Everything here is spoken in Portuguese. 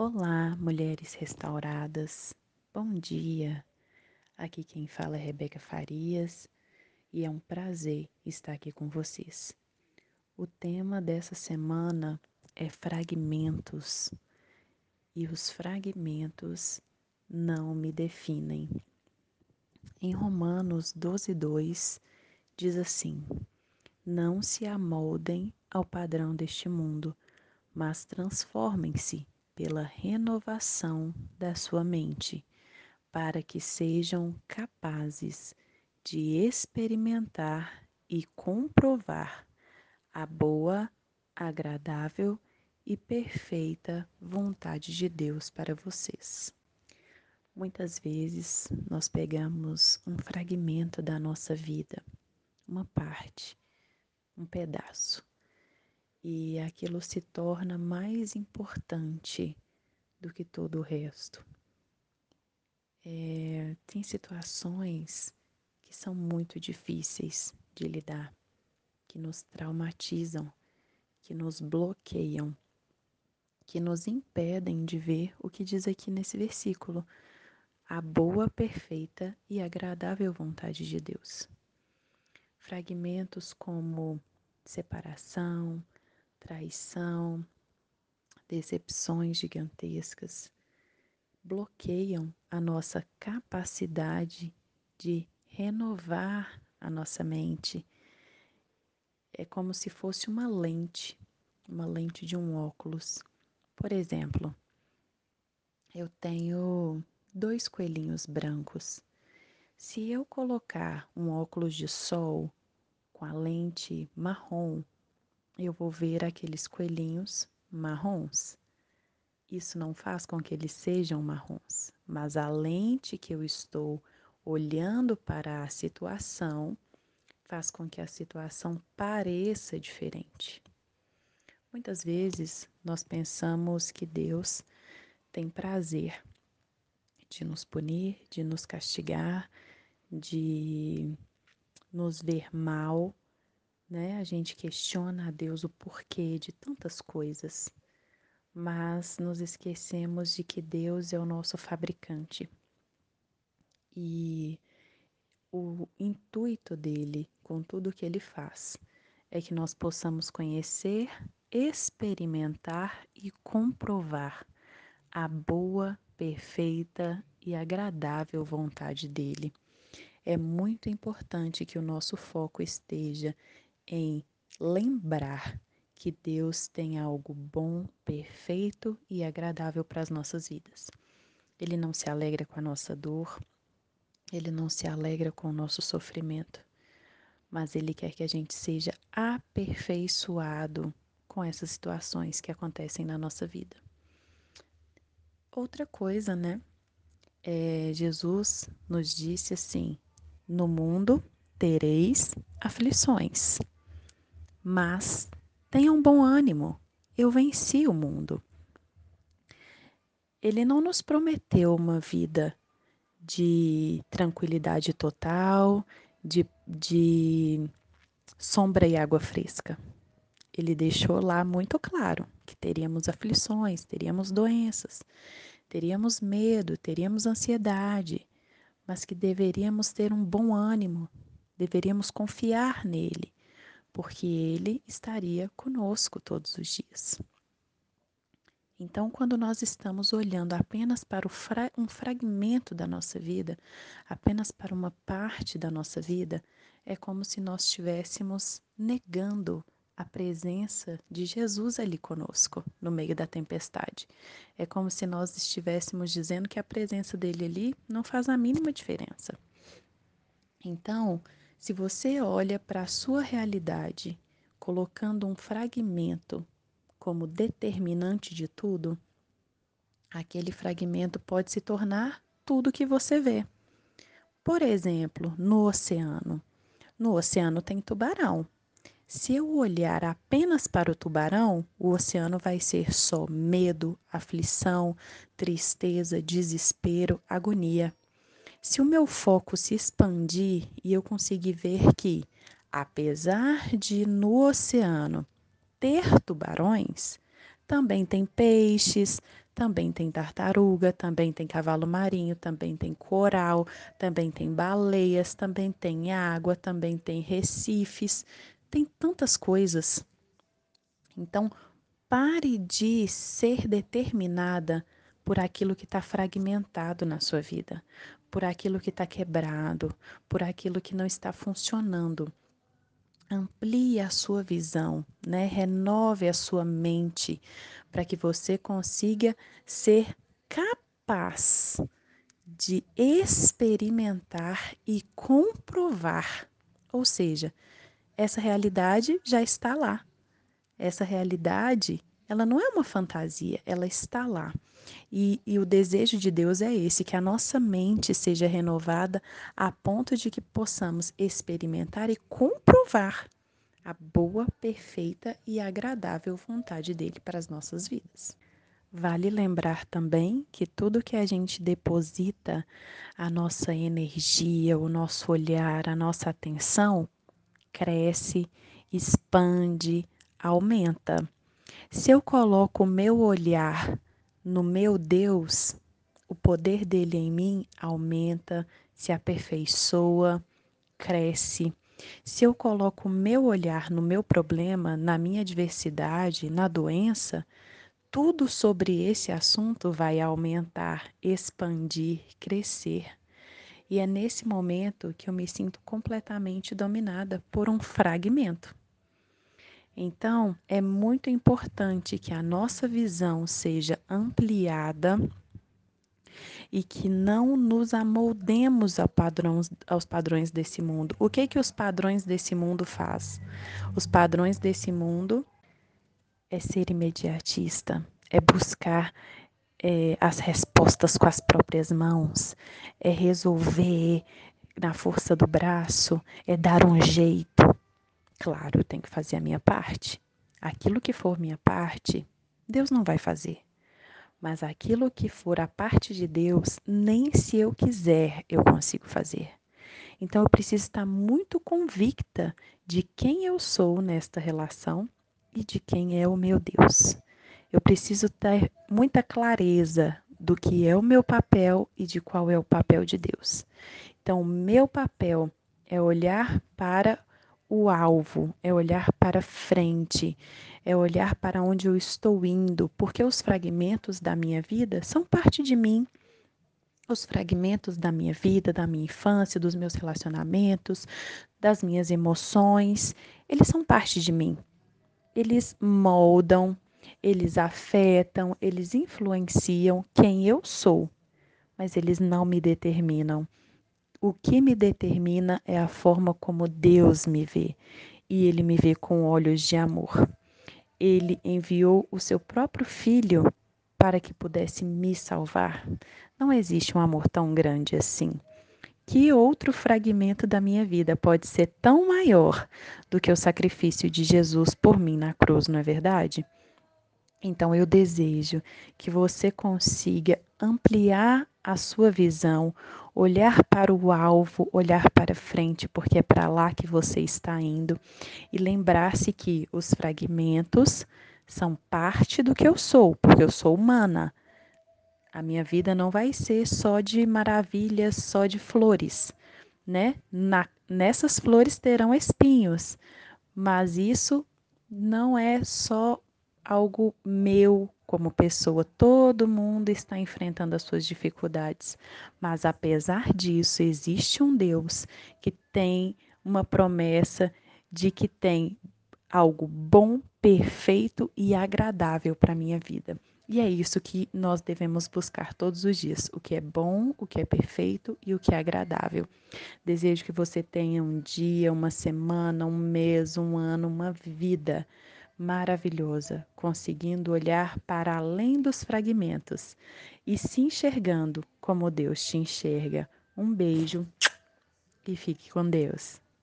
Olá, mulheres restauradas. Bom dia. Aqui quem fala é Rebeca Farias e é um prazer estar aqui com vocês. O tema dessa semana é fragmentos. E os fragmentos não me definem. Em Romanos 12, 2 diz assim: Não se amoldem ao padrão deste mundo, mas transformem-se pela renovação da sua mente, para que sejam capazes de experimentar e comprovar a boa, agradável e perfeita vontade de Deus para vocês. Muitas vezes nós pegamos um fragmento da nossa vida, uma parte, um pedaço, e aquilo se torna mais importante do que todo o resto. É, tem situações que são muito difíceis de lidar, que nos traumatizam, que nos bloqueiam, que nos impedem de ver o que diz aqui nesse versículo, a boa, perfeita e agradável vontade de Deus. Fragmentos como separação, traição, decepções gigantescas bloqueiam a nossa capacidade de renovar a nossa mente. É como se fosse uma lente, uma lente de um óculos. Por exemplo, eu tenho dois coelhinhos brancos. Se eu colocar um óculos de sol com a lente marrom eu vou ver aqueles coelhinhos marrons. Isso não faz com que eles sejam marrons, mas a lente que eu estou olhando para a situação faz com que a situação pareça diferente. Muitas vezes nós pensamos que Deus tem prazer de nos punir, de nos castigar, de nos ver mal né? A gente questiona a Deus o porquê de tantas coisas, mas nos esquecemos de que Deus é o nosso fabricante. E o intuito dele, com tudo que ele faz, é que nós possamos conhecer, experimentar e comprovar a boa, perfeita e agradável vontade dele. É muito importante que o nosso foco esteja em lembrar que Deus tem algo bom, perfeito e agradável para as nossas vidas. Ele não se alegra com a nossa dor, ele não se alegra com o nosso sofrimento, mas ele quer que a gente seja aperfeiçoado com essas situações que acontecem na nossa vida. Outra coisa, né? É, Jesus nos disse assim: No mundo tereis aflições mas tenham bom ânimo, eu venci o mundo. Ele não nos prometeu uma vida de tranquilidade total, de, de sombra e água fresca. Ele deixou lá muito claro que teríamos aflições, teríamos doenças, teríamos medo, teríamos ansiedade, mas que deveríamos ter um bom ânimo, deveríamos confiar nele, porque Ele estaria conosco todos os dias. Então, quando nós estamos olhando apenas para fra um fragmento da nossa vida, apenas para uma parte da nossa vida, é como se nós estivéssemos negando a presença de Jesus ali conosco, no meio da tempestade. É como se nós estivéssemos dizendo que a presença dele ali não faz a mínima diferença. Então, se você olha para a sua realidade colocando um fragmento como determinante de tudo, aquele fragmento pode se tornar tudo que você vê. Por exemplo, no oceano. No oceano tem tubarão. Se eu olhar apenas para o tubarão, o oceano vai ser só medo, aflição, tristeza, desespero, agonia. Se o meu foco se expandir e eu conseguir ver que, apesar de no oceano ter tubarões, também tem peixes, também tem tartaruga, também tem cavalo marinho, também tem coral, também tem baleias, também tem água, também tem recifes, tem tantas coisas. Então, pare de ser determinada por aquilo que está fragmentado na sua vida, por aquilo que está quebrado, por aquilo que não está funcionando. Amplie a sua visão, né? renove a sua mente para que você consiga ser capaz de experimentar e comprovar. Ou seja, essa realidade já está lá. Essa realidade, ela não é uma fantasia, ela está lá. E, e, o desejo de Deus é esse: que a nossa mente seja renovada a ponto de que possamos experimentar e comprovar a boa, perfeita e agradável vontade dele para as nossas vidas. Vale lembrar também que tudo que a gente deposita, a nossa energia, o nosso olhar, a nossa atenção, cresce, expande, aumenta. Se eu coloco o meu olhar no meu Deus, o poder dele em mim aumenta, se aperfeiçoa, cresce. Se eu coloco o meu olhar no meu problema, na minha adversidade, na doença, tudo sobre esse assunto vai aumentar, expandir, crescer. E é nesse momento que eu me sinto completamente dominada por um fragmento. Então, é muito importante que a nossa visão seja ampliada e que não nos amoldemos padrões, aos padrões desse mundo. O que que os padrões desse mundo faz? Os padrões desse mundo é ser imediatista, é buscar é, as respostas com as próprias mãos, é resolver na força do braço, é dar um jeito. Claro, eu tenho que fazer a minha parte. Aquilo que for minha parte, Deus não vai fazer. Mas aquilo que for a parte de Deus, nem se eu quiser eu consigo fazer. Então eu preciso estar muito convicta de quem eu sou nesta relação e de quem é o meu Deus. Eu preciso ter muita clareza do que é o meu papel e de qual é o papel de Deus. Então, o meu papel é olhar para o alvo, é olhar para frente, é olhar para onde eu estou indo, porque os fragmentos da minha vida são parte de mim. Os fragmentos da minha vida, da minha infância, dos meus relacionamentos, das minhas emoções, eles são parte de mim. Eles moldam, eles afetam, eles influenciam quem eu sou, mas eles não me determinam. O que me determina é a forma como Deus me vê, e Ele me vê com olhos de amor. Ele enviou o seu próprio filho para que pudesse me salvar. Não existe um amor tão grande assim. Que outro fragmento da minha vida pode ser tão maior do que o sacrifício de Jesus por mim na cruz, não é verdade? Então eu desejo que você consiga ampliar a sua visão, olhar para o alvo, olhar para frente, porque é para lá que você está indo, e lembrar-se que os fragmentos são parte do que eu sou, porque eu sou humana. A minha vida não vai ser só de maravilhas, só de flores, né? Na, nessas flores terão espinhos, mas isso não é só algo meu como pessoa. Todo mundo está enfrentando as suas dificuldades, mas apesar disso, existe um Deus que tem uma promessa de que tem algo bom, perfeito e agradável para a minha vida. E é isso que nós devemos buscar todos os dias: o que é bom, o que é perfeito e o que é agradável. Desejo que você tenha um dia, uma semana, um mês, um ano, uma vida maravilhosa, conseguindo olhar para além dos fragmentos e se enxergando como Deus te enxerga. Um beijo e fique com Deus.